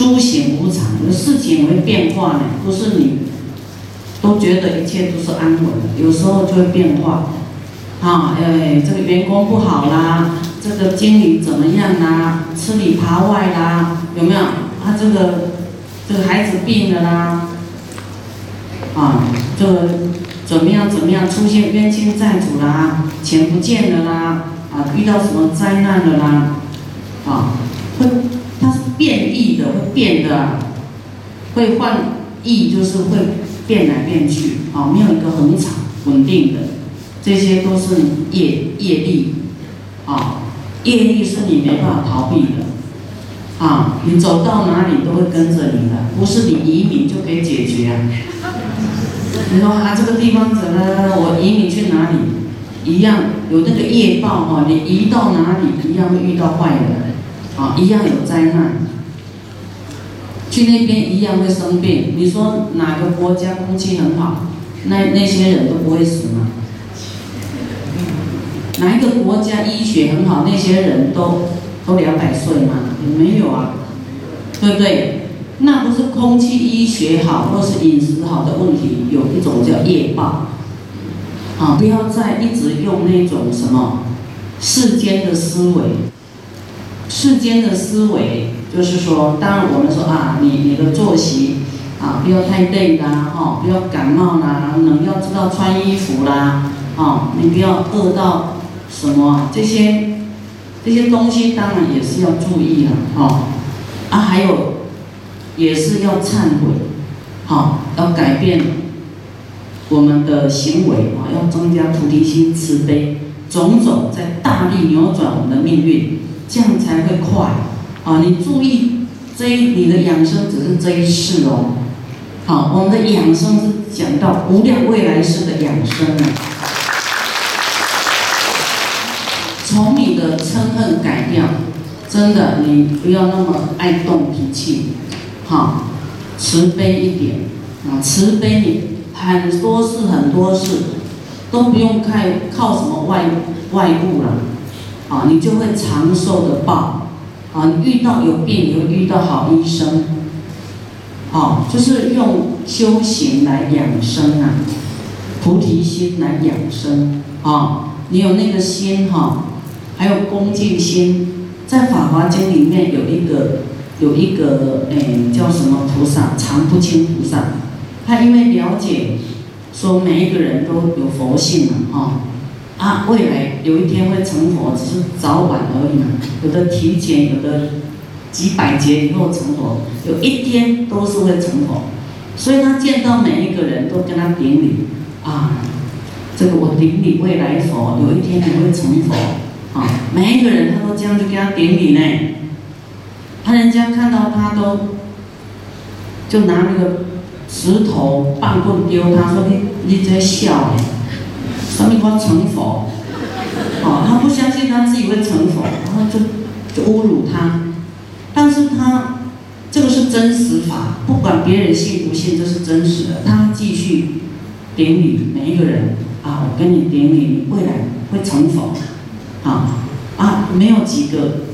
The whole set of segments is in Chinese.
诸行无常，有事情会变化呢，不是你都觉得一切都是安稳的，有时候就会变化。啊，哎，这个员工不好啦，这个经理怎么样啦，吃里扒外啦，有没有？啊，这个这个孩子病了啦，啊，这怎么样怎么样，出现冤亲债主啦，钱不见了啦，啊，遇到什么灾难了啦，啊，会它是变异的，会变的，会换异，就是会变来变去，啊，没有一个恒常稳定的。这些都是业业力，啊，业力是你没办法逃避的，啊，你走到哪里都会跟着你的，不是你移民就可以解决啊。你说啊，这个地方怎么，我移民去哪里，一样有那个业报哈，你移到哪里一样会遇到坏人，啊，一样有灾难，去那边一样会生病。你说哪个国家空气很好，那那些人都不会死吗？哪一个国家医学很好，那些人都都两百岁吗？没有啊，对不对？那不是空气医学好，或是饮食好的问题，有一种叫业报。啊，不要再一直用那种什么世间的思维。世间的思维就是说，当然我们说啊，你你的作息啊，不要太累啦，哈，不要感冒啦，然后要知道穿衣服啦，哦，你不要饿到。什么这些这些东西当然也是要注意了，哈啊还有也是要忏悔，好要改变我们的行为啊，要增加菩提心、慈悲，种种在大力扭转我们的命运，这样才会快啊！你注意这一你的养生只是这一世哦，好，我们的养生是讲到无量未来世的养生啊。从你的嗔恨改掉，真的，你不要那么爱动脾气，好，慈悲一点啊，慈悲你很多事很多事都不用靠靠什么外外物了，啊，你就会长寿的报，啊，你遇到有病你会遇到好医生，好，就是用修行来养生啊，菩提心来养生啊，你有那个心哈。还有恭敬心，在《法华经》里面有一个有一个诶叫什么菩萨，常不轻菩萨，他因为了解说每一个人都有佛性嘛，哈啊，未来有一天会成佛，只是早晚而已嘛，有的提前，有的几百劫以后成佛，有一天都是会成佛，所以他见到每一个人都跟他顶礼啊，这个我顶礼未来佛，有一天你会成佛。啊，每一个人他都这样就给他顶礼呢，他人家看到他都就拿那个石头棒棍丢他，说你你在笑呢，说你光成佛，啊，他不相信他自己会成佛，然后就就侮辱他，但是他这个是真实法，不管别人信不信，这是真实的，他继续顶礼每一个人啊，我跟你顶礼，你未来会成佛。啊啊，没有几个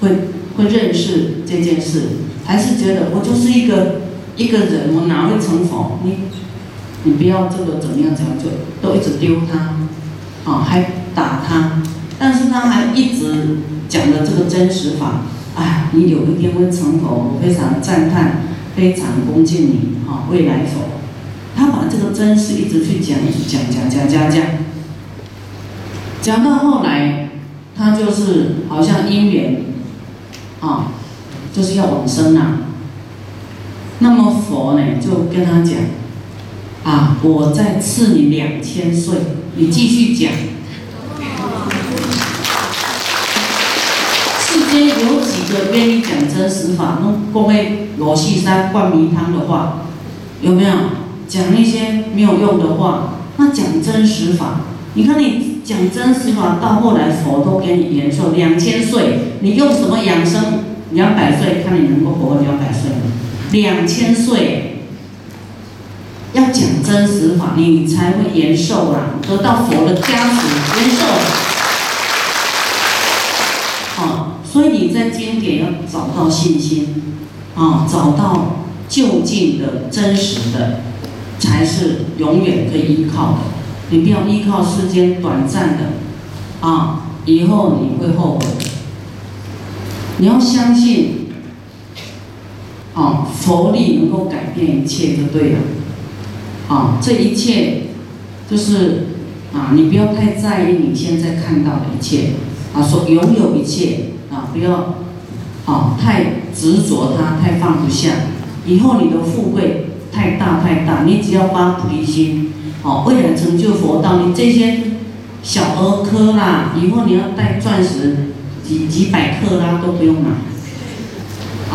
会会认识这件事，还是觉得我就是一个一个人，我哪会成佛？你你不要这个怎么样怎样，就都一直丢他，啊，还打他，但是他还一直讲的这个真实法，哎，你有一天会成佛，我非常赞叹，非常恭敬你，啊，未来佛，他把这个真实一直去讲讲讲讲讲讲，讲到后来。他就是好像姻缘，啊，就是要往生呐。那么佛呢就跟他讲，啊，我再赐你两千岁，你继续讲。世间有几个愿意讲真实法，弄供为罗西山灌迷汤的话，有没有？讲那些没有用的话，那讲真实法，你看你。讲真实法，到后来佛都给你延寿两千岁，你用什么养生？两百岁，看你能够活两百岁两千岁，要讲真实法，你才会延寿啦，得到佛的加持，延寿。好，所以你在经典要找到信心，啊，找到就近的真实的，才是永远可以依靠的。你不要依靠世间短暂的，啊，以后你会后悔。你要相信，啊，佛力能够改变一切就对了。啊，这一切就是啊，你不要太在意你现在看到的一切，啊，说拥有一切啊，不要啊太执着它，太放不下。以后你的富贵太大太大，你只要发菩提心，哦，为了成就佛道，你这些小儿科啦，以后你要带钻石几几百克拉都不用买。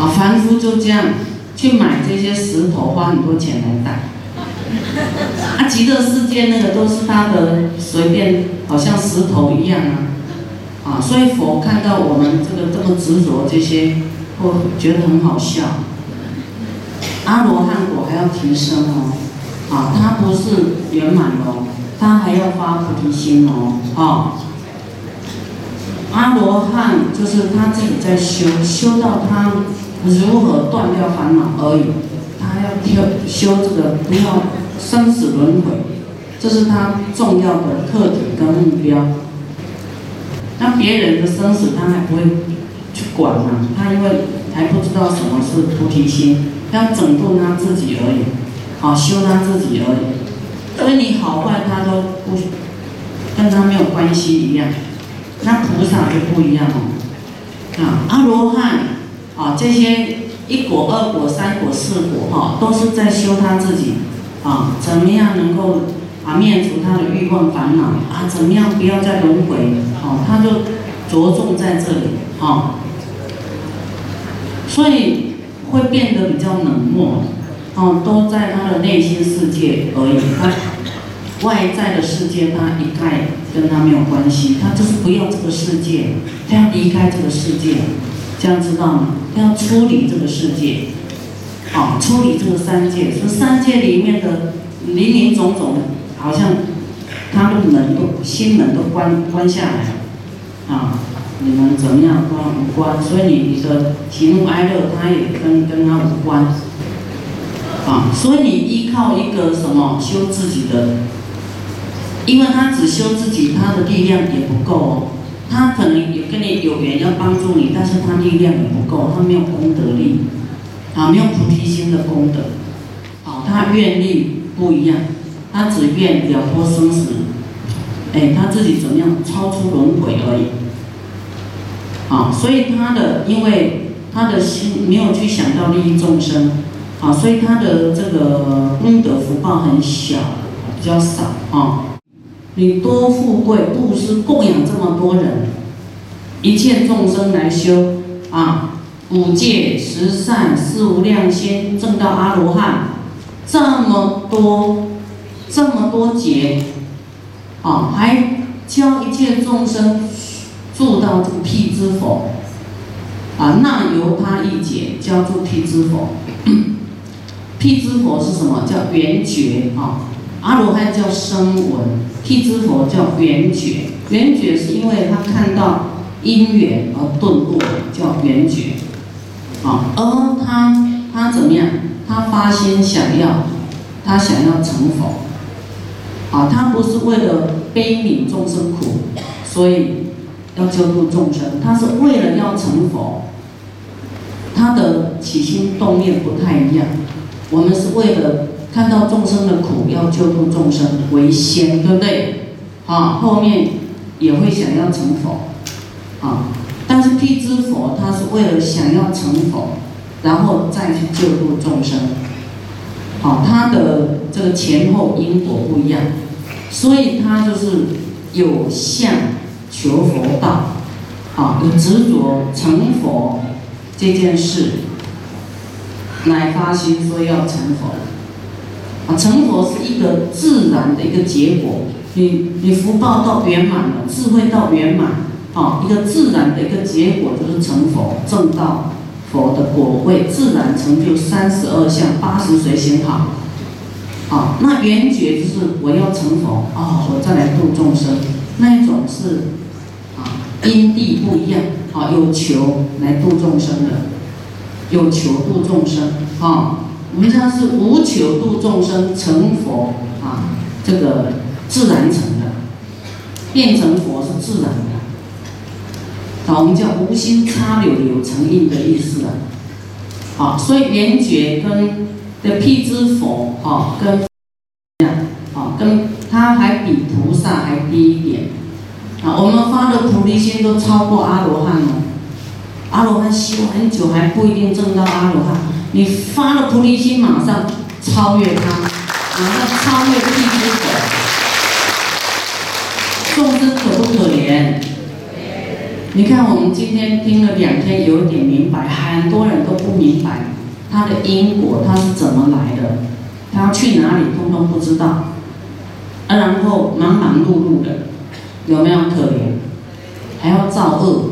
啊，凡夫就这样去买这些石头，花很多钱来带。啊，极乐世界那个都是他的随便，好像石头一样啊，啊，所以佛看到我们这个这么执着这些，会觉得很好笑。阿罗汉果还要提升哦，啊，他不是圆满哦，他还要发菩提心哦，啊，阿罗汉就是他自己在修，修到他如何断掉烦恼而已，他要修修这个不要。生死轮回，这是他重要的课题跟目标。那别人的生死他还不会去管嘛？他因为还不知道什么是菩提心，要整顿他自己而已，好修他自己而已。所以你好坏他都不跟他没有关系一样。那菩萨就不一样哦。啊，阿罗汉啊，这些一果、二果、三果、四果哈，都是在修他自己。啊，怎么样能够啊灭除他的欲望烦恼啊？怎么样不要再轮回？哦，他就着重在这里，哈，所以会变得比较冷漠，哦，都在他的内心世界而已。他外在的世界他一概跟他没有关系，他就是不要这个世界，他要离开这个世界，这样知道吗？要出离这个世界。啊，处理这个三界，这三界里面的林林总总，好像他的门都心门都关关下来了，啊，你们怎么样关无关？所以你你的喜怒哀乐，他也跟跟他无关，啊，所以你依靠一个什么修自己的，因为他只修自己，他的力量也不够哦，他可能也跟你有缘要帮助你，但是他力量也不够，他没有功德力。啊，没有菩提心的功德，啊，他愿力不一样，他只愿了脱生死，哎，他自己怎么样超出轮回而已，啊，所以他的因为他的心没有去想到利益众生，啊，所以他的这个功德福报很小，比较少啊。你多富贵布施供养这么多人，一切众生来修啊。五戒十善四无量心证到阿罗汉，这么多这么多劫，啊，还教一切众生住到这个辟支佛，啊，那由他一劫教住辟支佛。辟支佛是什么？叫圆觉啊。阿罗汉叫声闻，辟支佛叫圆觉。圆觉是因为他看到因缘而顿悟，叫圆觉。啊，而他他怎么样？他发心想要，他想要成佛。啊，他不是为了悲悯众生苦，所以要救度众生，他是为了要成佛。他的起心动念不太一样。我们是为了看到众生的苦，要救度众生为先，对不对？啊，后面也会想要成佛。啊。但是辟支佛他是为了想要成佛，然后再去救度众生，好，他的这个前后因果不一样，所以他就是有相求佛道，啊，有执着成佛这件事，乃发心说要成佛，啊，成佛是一个自然的一个结果，你你福报到圆满了，智慧到圆满。好，一个自然的一个结果就是成佛，正道佛的果位，自然成就三十二相，八十随行好。啊，那圆觉就是我要成佛，啊，我再来度众生，那一种是啊因地不一样，啊有求来度众生的。有求度众生啊。我们讲是无求度众生成佛啊，这个自然成的，变成佛是自然的。啊，我们叫无心插柳柳成荫的意思啊。啊，所以圆觉跟的辟支佛啊，跟这样啊，跟他还比菩萨还低一点。啊，我们发的菩提心都超过阿罗汉了。阿罗汉修很久还不一定证到阿罗汉。你发了菩提心，马上超越他，马上超越地之佛。众生可不可怜？你看我们今天听了两天，有点明白，很多人都不明白他的因果，他是怎么来的，他去哪里，通通不知道。啊，然后忙忙碌碌的，有没有可怜？还要造恶，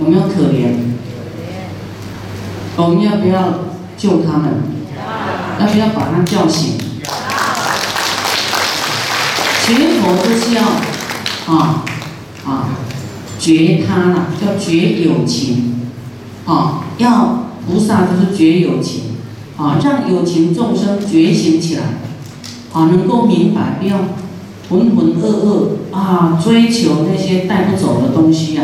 有没有可怜？我们要不要？救他们，要不要把他叫醒？学佛就是要啊啊觉他了，叫觉有情啊，要菩萨就是觉有情啊，让有情众生觉醒起来啊，能够明白，不要浑浑噩噩啊，追求那些带不走的东西呀。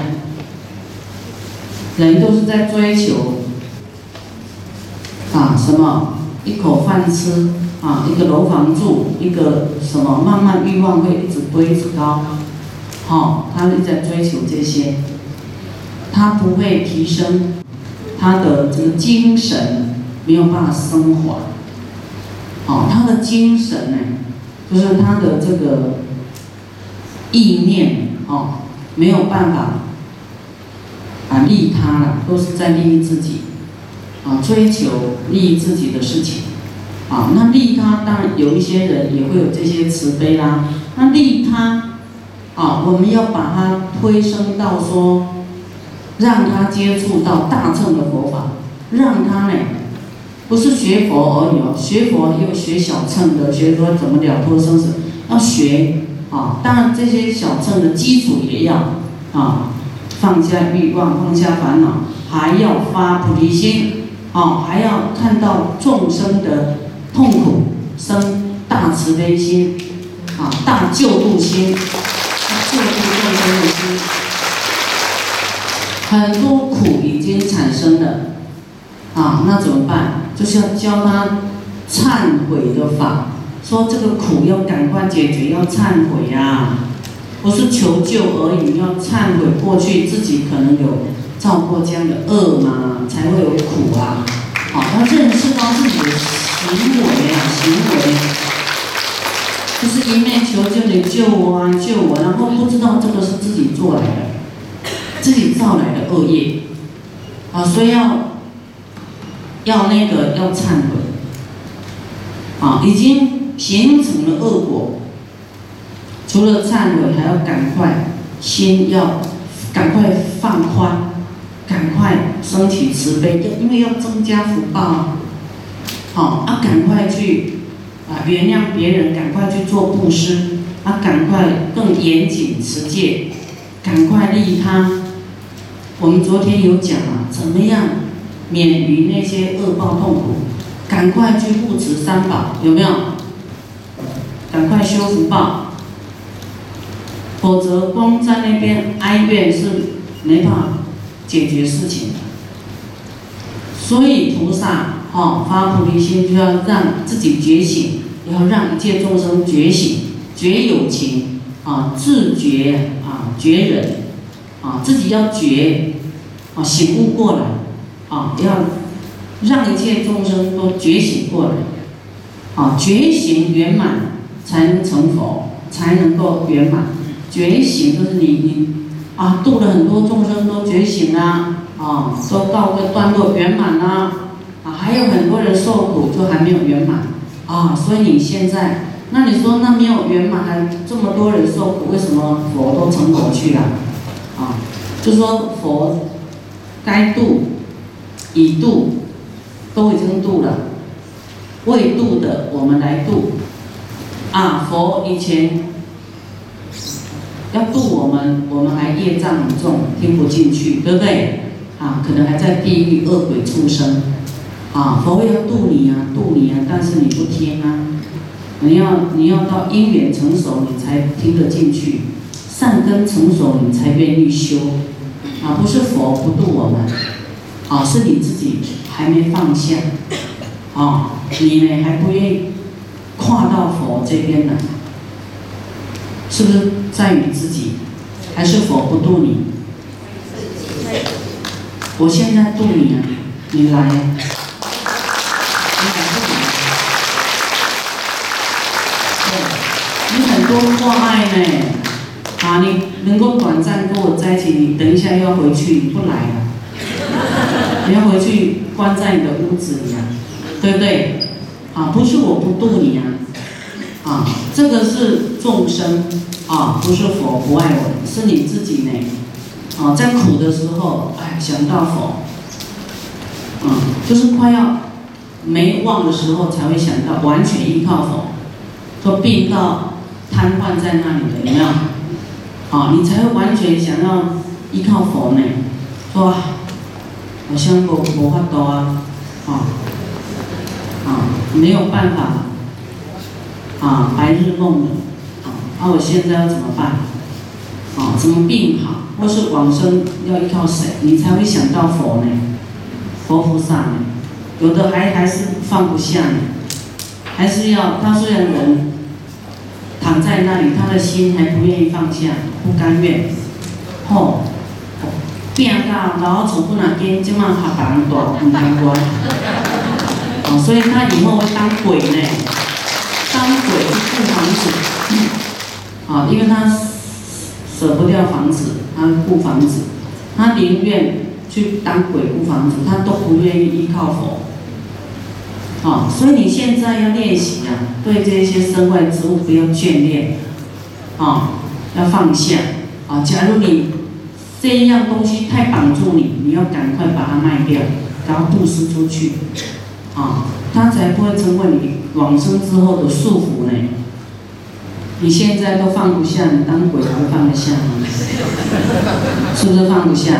人都是在追求。啊，什么一口饭吃啊，一个楼房住，一个什么慢慢欲望会一直堆直高，好，他是在追求这些，他不会提升他的这个精神，没有办法升华，哦，他的精神呢，就是他的这个意念哦，没有办法啊利他了，都是在利益自己。啊，追求利益自己的事情，啊，那利他当然有一些人也会有这些慈悲啦。那利他，啊，我们要把它推升到说，让他接触到大乘的佛法，让他呢，不是学佛而已哦，学佛又学小乘的，学说怎么了脱生死，要学啊。当然这些小乘的基础也要啊，放下欲望，放下烦恼，还要发菩提心。哦，还要看到众生的痛苦，生大慈悲心，啊，大救度心，救度众生的心。很多苦已经产生了，啊，那怎么办？就是要教他忏悔的法，说这个苦要赶快解决，要忏悔呀，不是求救而已，要忏悔过去自己可能有。造过这样的恶嘛，才会有苦啊！好，要认识到自己的行为啊，行为，就是一面求救你救我啊，救我，然后不知道这个是自己做来的，自己造来的恶业，啊，所以要要那个要忏悔，啊，已经形成了恶果，除了忏悔，还要赶快先要赶快放宽。赶快升起慈悲，因为要增加福报，好啊，赶快去啊原谅别人，赶快去做布施，啊，赶快更严谨持戒，赶快利他。我们昨天有讲啊，怎么样免于那些恶报痛苦？赶快去护持三宝，有没有？赶快修福报，否则光在那边哀怨是没办法。解决事情的，所以菩萨哦发菩提心，就要让自己觉醒，要让一切众生觉醒，觉有情啊，自觉啊，觉人啊，自己要觉啊，醒悟过来啊，要让一切众生都觉醒过来啊，觉醒圆满才能成佛，才能够圆满。觉醒就是你你。啊，度了很多众生都觉醒啦，啊，都到个段落圆满啦，啊，还有很多人受苦就还没有圆满，啊，所以你现在，那你说那没有圆满，还这么多人受苦，为什么佛都成佛去了？啊，就说佛该度已度，都已经度了，未度的我们来度，啊，佛以前。要度我们，我们还业障很重，听不进去，对不对？啊，可能还在地狱恶鬼出生，啊，佛要度你啊，度你啊，但是你不听啊，你要你要到因缘成熟，你才听得进去，善根成熟，你才愿意修，啊，不是佛不度我们，啊，是你自己还没放下，啊，你呢还不愿意跨到佛这边来，是不是在于自己，还是佛不渡你？我现在渡你啊，你来，你来不来？对，你很多挂碍呢，啊，你能够短暂跟我在一起，你等一下要回去，你不来了，你要回去关在你的屋子里啊，对不对？啊，不是我不渡你啊，啊，这个是众生啊，不是佛不爱我，是你自己呢。啊，在苦的时候，哎，想到佛，嗯，就是快要没望的时候，才会想到完全依靠佛，说病到瘫痪在那里的，有没有？啊，你才会完全想要依靠佛呢，说，我像无无法度啊，啊，啊，没有办法，啊，白日梦的，啊，那我现在要怎么办？啊，怎么病好？或是往生要依靠谁，你才会想到佛呢？佛菩萨呢？有的还还是放不下呢，还是要他虽然人躺在那里，他的心还不愿意放下，不甘愿。吼，变到老祖不能跟这么哈大人大不难关。哦，所以他以后会当鬼呢，是房子。啊，因为他。舍不掉房子，他顾房子，他宁愿去当鬼顾房子，他都不愿意依靠佛。啊，所以你现在要练习啊，对这些身外之物不要眷恋，啊，要放下。啊，假如你这一样东西太绑住你，你要赶快把它卖掉，然后布施出去，啊，它才不会成为你往生之后的束缚呢。你现在都放不下，你当鬼还会放得下吗？是不是放不下？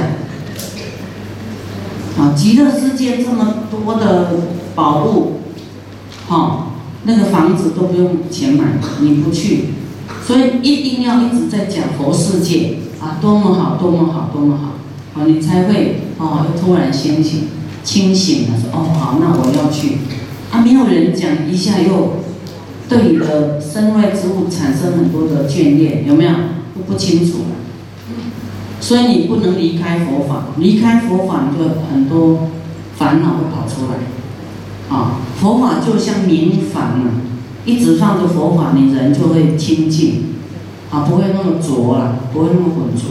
啊，极乐世界这么多的宝物，哈，那个房子都不用钱买，你不去，所以一定要一直在讲佛世界啊，多么好，多么好，多么好，啊，你才会哦，又突然清醒，清醒了，说哦好，那我要去，啊，没有人讲，一下又。对你的身外之物产生很多的眷恋，有没有？都不清楚，所以你不能离开佛法，离开佛法你就很多烦恼会跑出来。啊，佛法就像明矾啊，一直放着佛法，你人就会清净，啊，不会那么浊了，不会那么浑浊。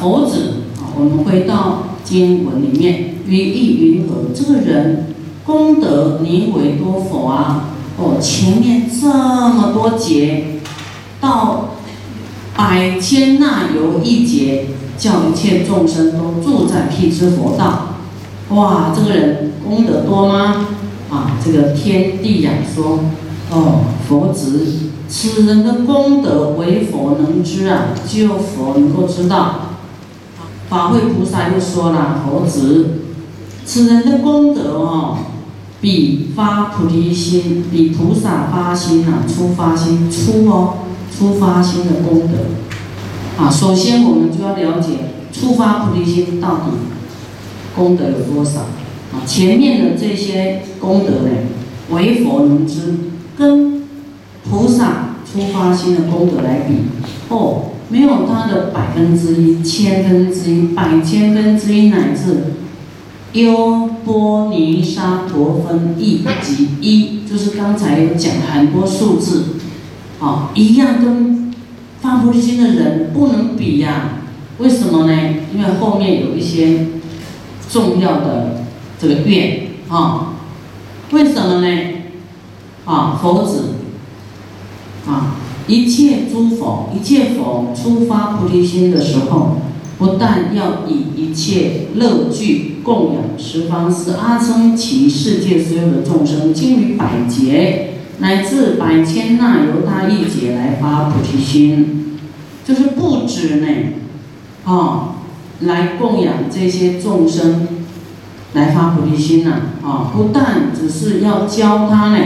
佛子，我们回到经文里面，语意云何？这个人功德宁为多佛啊？哦，前面这么多劫，到百千那由一劫，叫一切众生都住在辟支佛道。哇，这个人功德多吗？啊，这个天地呀说，哦，佛子，此人的功德为佛能知啊，只有佛能够知道。法会菩萨又说了，佛子，此人的功德哦。比发菩提心，比菩萨发心呐，出发心出哦，出发心的功德啊。首先，我们就要了解出发菩提心到底功德有多少啊？前面的这些功德呢，唯佛能知，跟菩萨出发心的功德来比，哦，没有它的百分之一、千分之一、百千分之一乃至。优波尼沙陀分一及一，就是刚才有讲很多数字，啊，一样跟发菩提心的人不能比呀。为什么呢？因为后面有一些重要的这个愿啊。为什么呢？啊，佛子啊，一切诸佛，一切佛出发菩提心的时候。不但要以一切乐具供养十方四阿僧祇世界所有的众生，经于百劫乃至百千那由他一劫来发菩提心，就是不止呢，啊，来供养这些众生，来发菩提心呐，啊，不但只是要教他呢，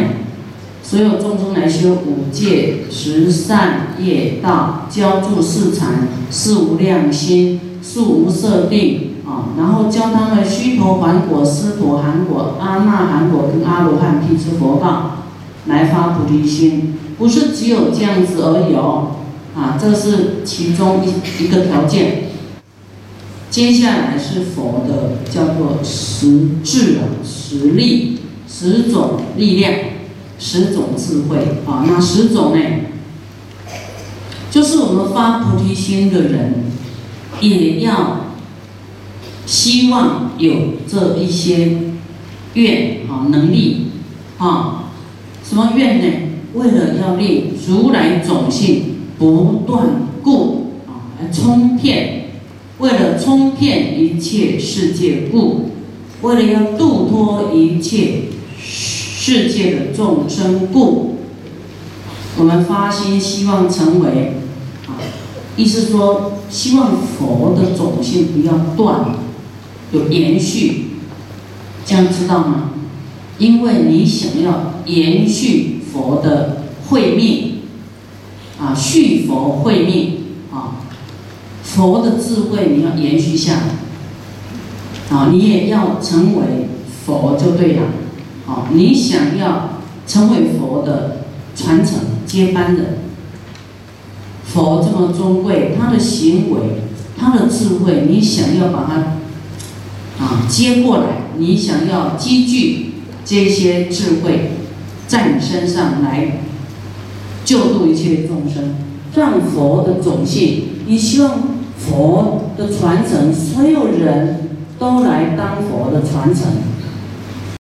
所有众生来修五戒、十善业道，教助四禅、四无量心、四无色定，啊，然后教他们须陀洹果、斯陀含果、阿那含果跟阿罗汉辟支佛道，来发菩提心，不是只有这样子而已哦，啊，这是其中一一个条件。接下来是佛的叫做十智啊，十力，十种力量，十种智慧啊。那十种呢，就是我们发菩提心的人，也要希望有这一些愿啊能力啊，什么愿呢？为了要令如来种性不断故啊，来冲骗。为了冲骗一切世界故，为了要度脱一切世界的众生故，我们发心希望成为啊，意思说希望佛的种性不要断，有延续，这样知道吗？因为你想要延续佛的慧命，啊，续佛慧命啊。佛的智慧你要延续下来，啊，你也要成为佛就对了，啊，你想要成为佛的传承接班人，佛这么尊贵，他的行为，他的智慧，你想要把它啊接过来，你想要积聚这些智慧在你身上来救度一切众生，让佛的种性，你希望。佛的传承，所有人都来当佛的传承。